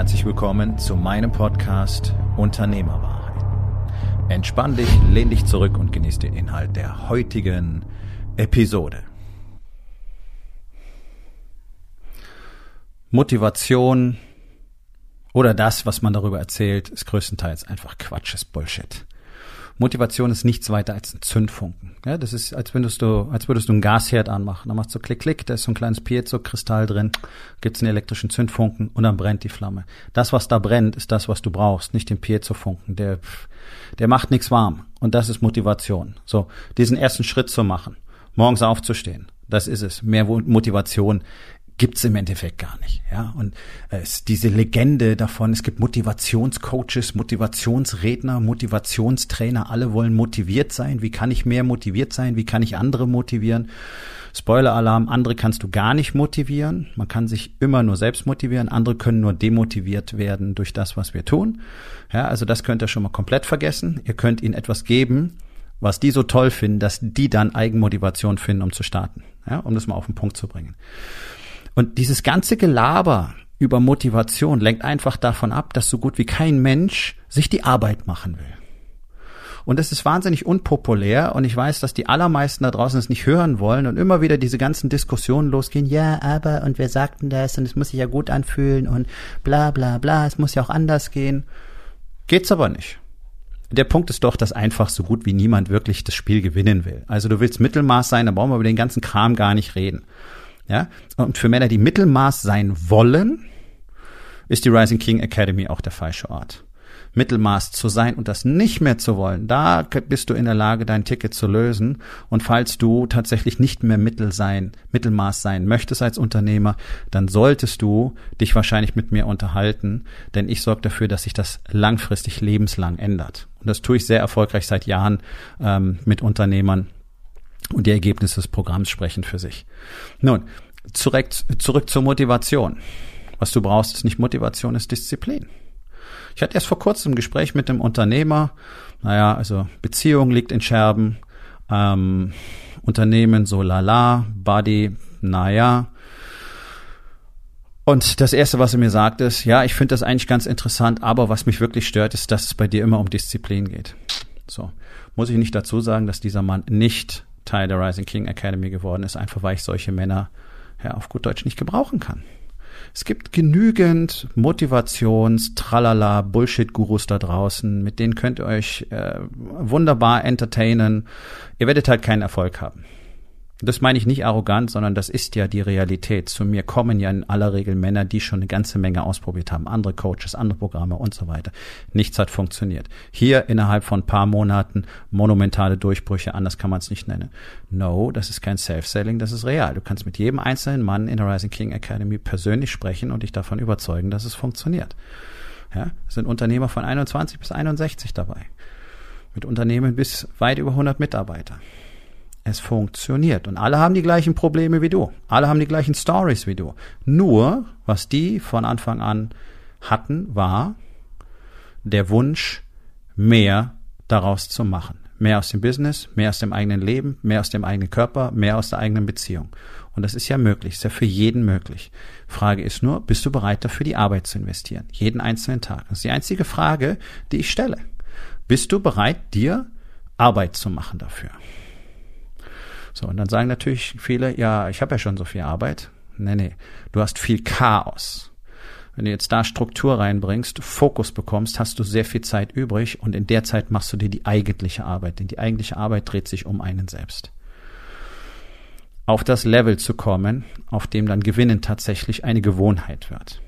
Herzlich willkommen zu meinem Podcast Unternehmerwahrheit. Entspann dich, lehn dich zurück und genieß den Inhalt der heutigen Episode. Motivation oder das, was man darüber erzählt, ist größtenteils einfach Quatsch, ist Bullshit. Motivation ist nichts weiter als ein Zündfunken. Ja, das ist, als würdest du, als würdest du einen Gasherd anmachen. Dann machst du klick, klick, da ist so ein kleines Piezo-Kristall drin, gibt's einen elektrischen Zündfunken und dann brennt die Flamme. Das, was da brennt, ist das, was du brauchst, nicht den Piezo-Funken. Der, der macht nichts warm. Und das ist Motivation. So, diesen ersten Schritt zu machen, morgens aufzustehen. Das ist es. Mehr Motivation gibt's im Endeffekt gar nicht. Ja, und äh, es, diese Legende davon, es gibt Motivationscoaches, Motivationsredner, Motivationstrainer, alle wollen motiviert sein. Wie kann ich mehr motiviert sein? Wie kann ich andere motivieren? Spoiler-Alarm, andere kannst du gar nicht motivieren. Man kann sich immer nur selbst motivieren. Andere können nur demotiviert werden durch das, was wir tun. Ja, also das könnt ihr schon mal komplett vergessen. Ihr könnt ihnen etwas geben, was die so toll finden, dass die dann Eigenmotivation finden, um zu starten. Ja, um das mal auf den Punkt zu bringen. Und dieses ganze Gelaber über Motivation lenkt einfach davon ab, dass so gut wie kein Mensch sich die Arbeit machen will. Und das ist wahnsinnig unpopulär und ich weiß, dass die allermeisten da draußen es nicht hören wollen und immer wieder diese ganzen Diskussionen losgehen. Ja, aber und wer sagt denn das und es muss sich ja gut anfühlen und bla bla bla, es muss ja auch anders gehen. Geht's aber nicht. Der Punkt ist doch, dass einfach so gut wie niemand wirklich das Spiel gewinnen will. Also du willst Mittelmaß sein, da brauchen wir über den ganzen Kram gar nicht reden. Ja? Und für Männer, die Mittelmaß sein wollen, ist die Rising King Academy auch der falsche Ort. Mittelmaß zu sein und das nicht mehr zu wollen, da bist du in der Lage, dein Ticket zu lösen. Und falls du tatsächlich nicht mehr Mittel sein, Mittelmaß sein möchtest als Unternehmer, dann solltest du dich wahrscheinlich mit mir unterhalten, denn ich sorge dafür, dass sich das langfristig lebenslang ändert. Und das tue ich sehr erfolgreich seit Jahren ähm, mit Unternehmern und die Ergebnisse des Programms sprechen für sich. Nun, zurück, zurück zur Motivation. Was du brauchst, ist nicht Motivation, ist Disziplin. Ich hatte erst vor kurzem ein Gespräch mit einem Unternehmer. Naja, also Beziehung liegt in Scherben. Ähm, Unternehmen so lala, Body, naja. Und das erste, was er mir sagt, ist, ja, ich finde das eigentlich ganz interessant, aber was mich wirklich stört, ist, dass es bei dir immer um Disziplin geht. So. Muss ich nicht dazu sagen, dass dieser Mann nicht Teil der Rising King Academy geworden ist, einfach weil ich solche Männer ja, auf gut Deutsch nicht gebrauchen kann. Es gibt genügend Motivations-, Tralala, Bullshit-Gurus da draußen, mit denen könnt ihr euch äh, wunderbar entertainen. Ihr werdet halt keinen Erfolg haben. Das meine ich nicht arrogant, sondern das ist ja die Realität. Zu mir kommen ja in aller Regel Männer, die schon eine ganze Menge ausprobiert haben, andere Coaches, andere Programme und so weiter. Nichts hat funktioniert. Hier innerhalb von ein paar Monaten monumentale Durchbrüche, anders kann man es nicht nennen. No, das ist kein Self-Selling, das ist real. Du kannst mit jedem einzelnen Mann in der Rising King Academy persönlich sprechen und dich davon überzeugen, dass es funktioniert. Ja, sind Unternehmer von 21 bis 61 dabei. Mit Unternehmen bis weit über 100 Mitarbeiter. Es funktioniert. Und alle haben die gleichen Probleme wie du. Alle haben die gleichen Stories wie du. Nur, was die von Anfang an hatten, war der Wunsch, mehr daraus zu machen. Mehr aus dem Business, mehr aus dem eigenen Leben, mehr aus dem eigenen Körper, mehr aus der eigenen Beziehung. Und das ist ja möglich, ist ja für jeden möglich. Frage ist nur, bist du bereit dafür, die Arbeit zu investieren? Jeden einzelnen Tag. Das ist die einzige Frage, die ich stelle. Bist du bereit, dir Arbeit zu machen dafür? So, und dann sagen natürlich viele, ja, ich habe ja schon so viel Arbeit. Nee, nee, du hast viel Chaos. Wenn du jetzt da Struktur reinbringst, Fokus bekommst, hast du sehr viel Zeit übrig und in der Zeit machst du dir die eigentliche Arbeit, denn die eigentliche Arbeit dreht sich um einen selbst. Auf das Level zu kommen, auf dem dann Gewinnen tatsächlich eine Gewohnheit wird.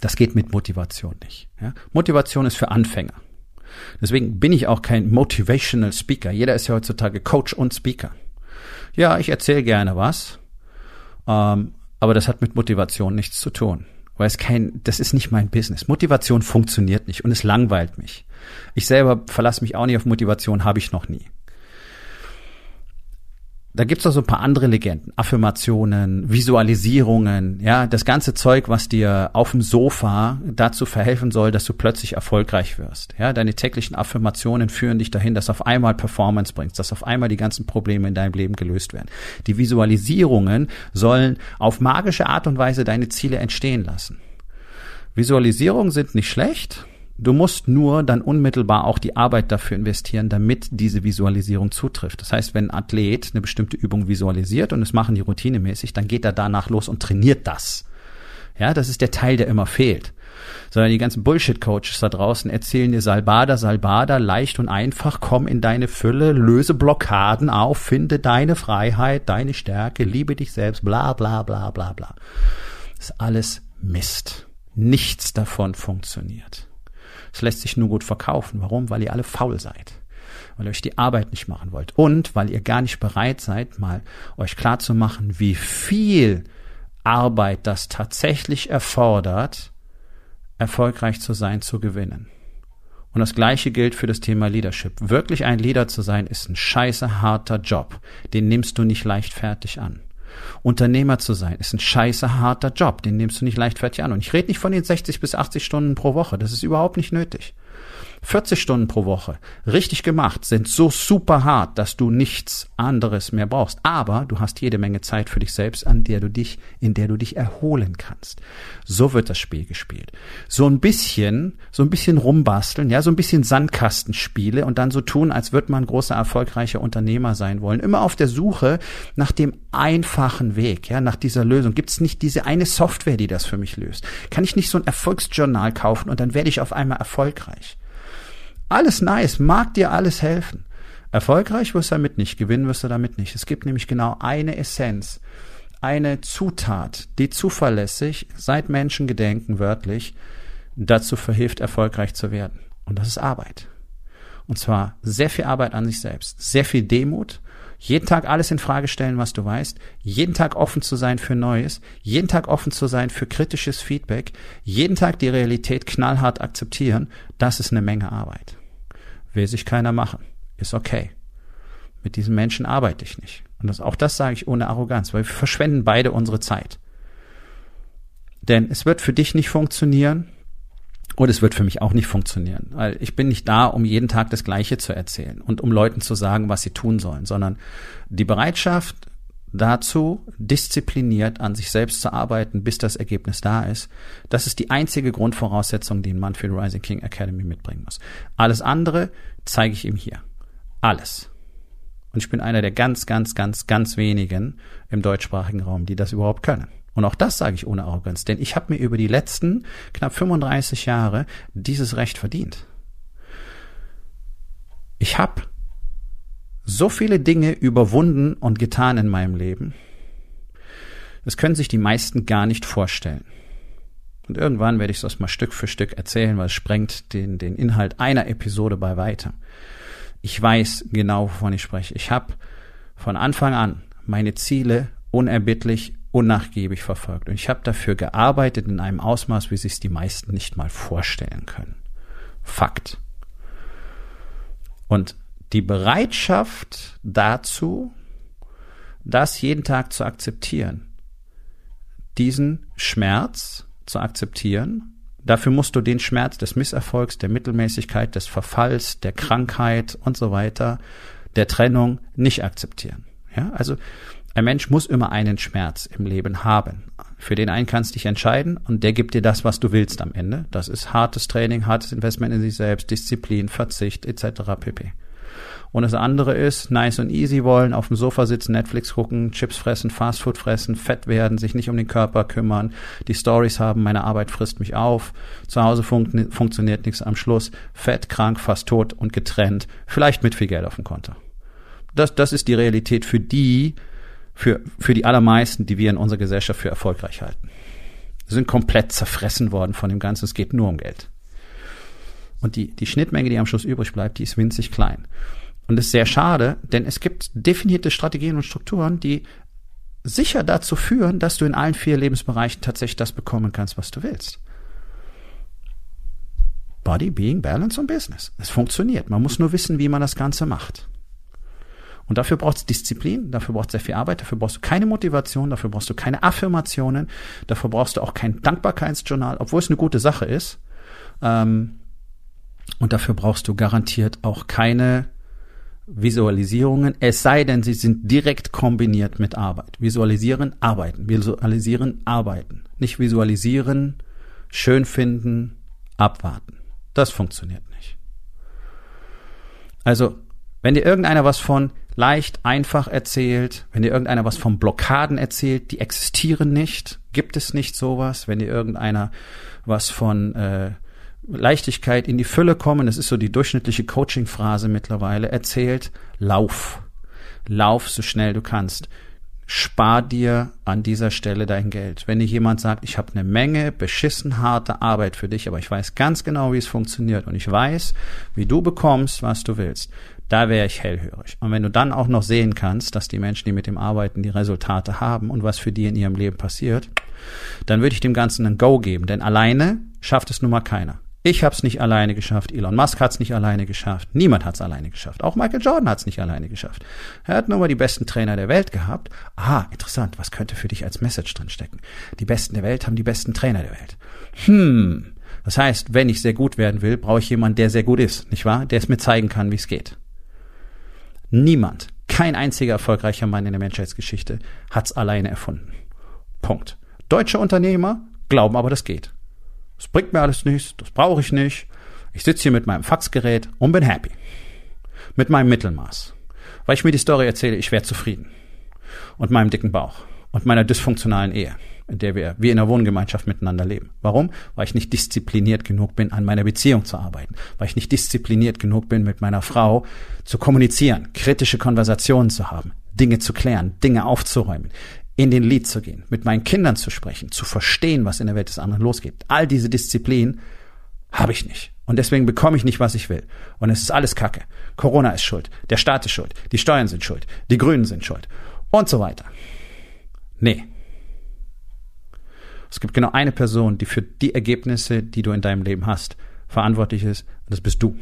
Das geht mit Motivation nicht. Ja? Motivation ist für Anfänger. Deswegen bin ich auch kein Motivational Speaker. Jeder ist ja heutzutage Coach und Speaker. Ja, ich erzähle gerne was, ähm, aber das hat mit Motivation nichts zu tun. weil es kein, das ist nicht mein Business. Motivation funktioniert nicht und es langweilt mich. Ich selber verlasse mich auch nicht auf Motivation, habe ich noch nie. Da gibt's noch so ein paar andere Legenden, Affirmationen, Visualisierungen, ja, das ganze Zeug, was dir auf dem Sofa dazu verhelfen soll, dass du plötzlich erfolgreich wirst. Ja, deine täglichen Affirmationen führen dich dahin, dass auf einmal Performance bringst, dass auf einmal die ganzen Probleme in deinem Leben gelöst werden. Die Visualisierungen sollen auf magische Art und Weise deine Ziele entstehen lassen. Visualisierungen sind nicht schlecht, Du musst nur dann unmittelbar auch die Arbeit dafür investieren, damit diese Visualisierung zutrifft. Das heißt, wenn ein Athlet eine bestimmte Übung visualisiert und es machen die routinemäßig, dann geht er danach los und trainiert das. Ja, das ist der Teil, der immer fehlt. Sondern die ganzen Bullshit-Coaches da draußen erzählen dir Salbada, Salbada, leicht und einfach, komm in deine Fülle, löse Blockaden auf, finde deine Freiheit, deine Stärke, liebe dich selbst, bla, bla, bla, bla, bla. Das ist alles Mist. Nichts davon funktioniert. Es lässt sich nur gut verkaufen. Warum? Weil ihr alle faul seid. Weil ihr euch die Arbeit nicht machen wollt. Und weil ihr gar nicht bereit seid, mal euch klar zu machen, wie viel Arbeit das tatsächlich erfordert, erfolgreich zu sein, zu gewinnen. Und das Gleiche gilt für das Thema Leadership. Wirklich ein Leader zu sein, ist ein scheiße harter Job. Den nimmst du nicht leichtfertig an. Unternehmer zu sein, ist ein scheiße harter Job, den nimmst du nicht leichtfertig an. Und ich rede nicht von den 60 bis 80 Stunden pro Woche, das ist überhaupt nicht nötig. 40 Stunden pro Woche, richtig gemacht, sind so super hart, dass du nichts anderes mehr brauchst. Aber du hast jede Menge Zeit für dich selbst, an der du dich, in der du dich erholen kannst. So wird das Spiel gespielt. So ein bisschen, so ein bisschen rumbasteln, ja, so ein bisschen Sandkastenspiele und dann so tun, als würde man großer erfolgreicher Unternehmer sein wollen. Immer auf der Suche nach dem einfachen Weg, ja, nach dieser Lösung. Gibt es nicht diese eine Software, die das für mich löst? Kann ich nicht so ein Erfolgsjournal kaufen und dann werde ich auf einmal erfolgreich? Alles nice, mag dir alles helfen. Erfolgreich wirst du damit nicht, gewinnen wirst du damit nicht. Es gibt nämlich genau eine Essenz, eine Zutat, die zuverlässig, seit Menschen gedenken wörtlich, dazu verhilft, erfolgreich zu werden. Und das ist Arbeit. Und zwar sehr viel Arbeit an sich selbst, sehr viel Demut, jeden Tag alles in Frage stellen, was du weißt, jeden Tag offen zu sein für Neues, jeden Tag offen zu sein für kritisches Feedback, jeden Tag die Realität knallhart akzeptieren, das ist eine Menge Arbeit. Will sich keiner machen. Ist okay. Mit diesen Menschen arbeite ich nicht. Und das, auch das sage ich ohne Arroganz, weil wir verschwenden beide unsere Zeit. Denn es wird für dich nicht funktionieren, und es wird für mich auch nicht funktionieren, weil ich bin nicht da, um jeden Tag das Gleiche zu erzählen und um Leuten zu sagen, was sie tun sollen, sondern die Bereitschaft dazu, diszipliniert an sich selbst zu arbeiten, bis das Ergebnis da ist, das ist die einzige Grundvoraussetzung, die ein Mann für die Rising King Academy mitbringen muss. Alles andere zeige ich ihm hier. Alles. Und ich bin einer der ganz, ganz, ganz, ganz wenigen im deutschsprachigen Raum, die das überhaupt können. Und auch das sage ich ohne Arroganz, denn ich habe mir über die letzten knapp 35 Jahre dieses Recht verdient. Ich habe so viele Dinge überwunden und getan in meinem Leben. Das können sich die meisten gar nicht vorstellen. Und irgendwann werde ich das mal Stück für Stück erzählen, weil es sprengt den, den Inhalt einer Episode bei weiter. Ich weiß genau, wovon ich spreche. Ich habe von Anfang an meine Ziele unerbittlich unnachgiebig verfolgt. Und ich habe dafür gearbeitet in einem Ausmaß, wie sich die meisten nicht mal vorstellen können. Fakt. Und die Bereitschaft dazu, das jeden Tag zu akzeptieren, diesen Schmerz zu akzeptieren, dafür musst du den Schmerz des Misserfolgs, der Mittelmäßigkeit, des Verfalls, der Krankheit und so weiter, der Trennung nicht akzeptieren. Ja, also ein Mensch muss immer einen Schmerz im Leben haben. Für den einen kannst du dich entscheiden und der gibt dir das, was du willst am Ende. Das ist hartes Training, hartes Investment in sich selbst, Disziplin, Verzicht etc. pp. Und das andere ist nice und easy wollen, auf dem Sofa sitzen, Netflix gucken, Chips fressen, Fastfood fressen, fett werden, sich nicht um den Körper kümmern, die Stories haben, meine Arbeit frisst mich auf, zu Hause fun funktioniert nichts am Schluss, fett, krank, fast tot und getrennt, vielleicht mit viel Geld auf dem Konto. Das, das ist die Realität für die, für, für die allermeisten, die wir in unserer Gesellschaft für erfolgreich halten. Sie sind komplett zerfressen worden von dem Ganzen. Es geht nur um Geld. Und die, die Schnittmenge, die am Schluss übrig bleibt, die ist winzig klein. Und das ist sehr schade, denn es gibt definierte Strategien und Strukturen, die sicher dazu führen, dass du in allen vier Lebensbereichen tatsächlich das bekommen kannst, was du willst. Body, Being, Balance und Business. Es funktioniert. Man muss nur wissen, wie man das Ganze macht. Und dafür braucht es Disziplin, dafür braucht es sehr viel Arbeit, dafür brauchst du keine Motivation, dafür brauchst du keine Affirmationen, dafür brauchst du auch kein Dankbarkeitsjournal, obwohl es eine gute Sache ist. Ähm, und dafür brauchst du garantiert auch keine Visualisierungen, es sei denn, sie sind direkt kombiniert mit Arbeit. Visualisieren, arbeiten. Visualisieren, arbeiten. Nicht visualisieren, schön finden, abwarten. Das funktioniert nicht. Also, wenn dir irgendeiner was von leicht, einfach erzählt, wenn dir irgendeiner was von Blockaden erzählt, die existieren nicht, gibt es nicht sowas, wenn dir irgendeiner was von äh, Leichtigkeit in die Fülle kommen, das ist so die durchschnittliche Coaching-Phrase mittlerweile, erzählt, lauf. Lauf so schnell du kannst. Spar dir an dieser Stelle dein Geld. Wenn dir jemand sagt, ich habe eine Menge beschissen harte Arbeit für dich, aber ich weiß ganz genau, wie es funktioniert und ich weiß, wie du bekommst, was du willst, da wäre ich hellhörig. Und wenn du dann auch noch sehen kannst, dass die Menschen, die mit dem arbeiten, die Resultate haben und was für die in ihrem Leben passiert, dann würde ich dem Ganzen ein Go geben. Denn alleine schafft es nun mal keiner. Ich habe es nicht alleine geschafft, Elon Musk hat es nicht alleine geschafft, niemand hat es alleine geschafft, auch Michael Jordan hat es nicht alleine geschafft. Er hat nur mal die besten Trainer der Welt gehabt. Ah, interessant, was könnte für dich als Message drin stecken? Die Besten der Welt haben die besten Trainer der Welt. Hm, das heißt, wenn ich sehr gut werden will, brauche ich jemanden, der sehr gut ist, nicht wahr? Der es mir zeigen kann, wie es geht. Niemand, kein einziger erfolgreicher Mann in der Menschheitsgeschichte hat es alleine erfunden. Punkt. Deutsche Unternehmer glauben aber, das geht. Das bringt mir alles nichts, das brauche ich nicht. Ich sitze hier mit meinem Faxgerät und bin happy. Mit meinem Mittelmaß. Weil ich mir die Story erzähle, ich wäre zufrieden. Und meinem dicken Bauch. Und meiner dysfunktionalen Ehe, in der wir wie in einer Wohngemeinschaft miteinander leben. Warum? Weil ich nicht diszipliniert genug bin, an meiner Beziehung zu arbeiten. Weil ich nicht diszipliniert genug bin, mit meiner Frau zu kommunizieren, kritische Konversationen zu haben, Dinge zu klären, Dinge aufzuräumen, in den Lied zu gehen, mit meinen Kindern zu sprechen, zu verstehen, was in der Welt des anderen losgeht. All diese Disziplin habe ich nicht. Und deswegen bekomme ich nicht, was ich will. Und es ist alles Kacke. Corona ist schuld. Der Staat ist schuld. Die Steuern sind schuld. Die Grünen sind schuld. Und so weiter. Nee. Es gibt genau eine Person, die für die Ergebnisse, die du in deinem Leben hast, verantwortlich ist. Und das bist du.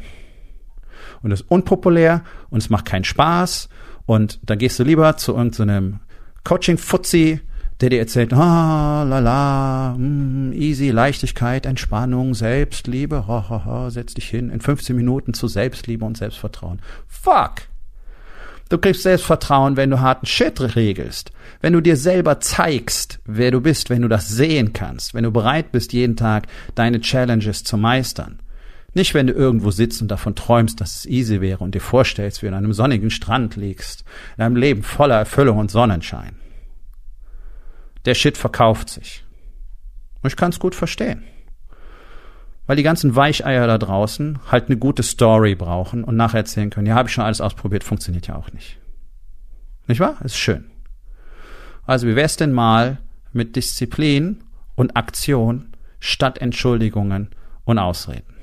Und das ist unpopulär und es macht keinen Spaß. Und dann gehst du lieber zu irgendeinem Coaching-Fuzzi, der dir erzählt, ah, la la, mm, easy, Leichtigkeit, Entspannung, Selbstliebe, ha, ha, ha, setz dich hin, in 15 Minuten zu Selbstliebe und Selbstvertrauen. Fuck! Du kriegst Selbstvertrauen, wenn du harten Shit regelst, wenn du dir selber zeigst, wer du bist, wenn du das sehen kannst, wenn du bereit bist, jeden Tag deine Challenges zu meistern. Nicht, wenn du irgendwo sitzt und davon träumst, dass es easy wäre und dir vorstellst, wie du an einem sonnigen Strand liegst, in einem Leben voller Erfüllung und Sonnenschein. Der Shit verkauft sich. Und ich kann es gut verstehen. Weil die ganzen Weicheier da draußen halt eine gute Story brauchen und nachher erzählen können, ja, habe ich schon alles ausprobiert, funktioniert ja auch nicht. Nicht wahr? Ist schön. Also wie wär's denn mal mit Disziplin und Aktion statt Entschuldigungen und Ausreden?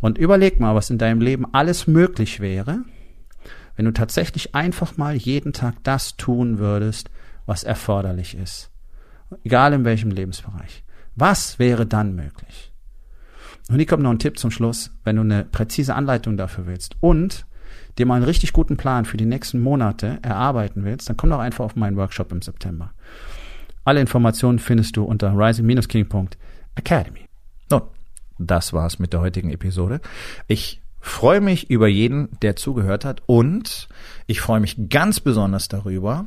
Und überleg mal, was in deinem Leben alles möglich wäre, wenn du tatsächlich einfach mal jeden Tag das tun würdest, was erforderlich ist. Egal in welchem Lebensbereich. Was wäre dann möglich? Und hier kommt noch ein Tipp zum Schluss, wenn du eine präzise Anleitung dafür willst und dir mal einen richtig guten Plan für die nächsten Monate erarbeiten willst, dann komm doch einfach auf meinen Workshop im September. Alle Informationen findest du unter rising-king.academy. Nun, das war's mit der heutigen Episode. Ich freue mich über jeden, der zugehört hat und ich freue mich ganz besonders darüber,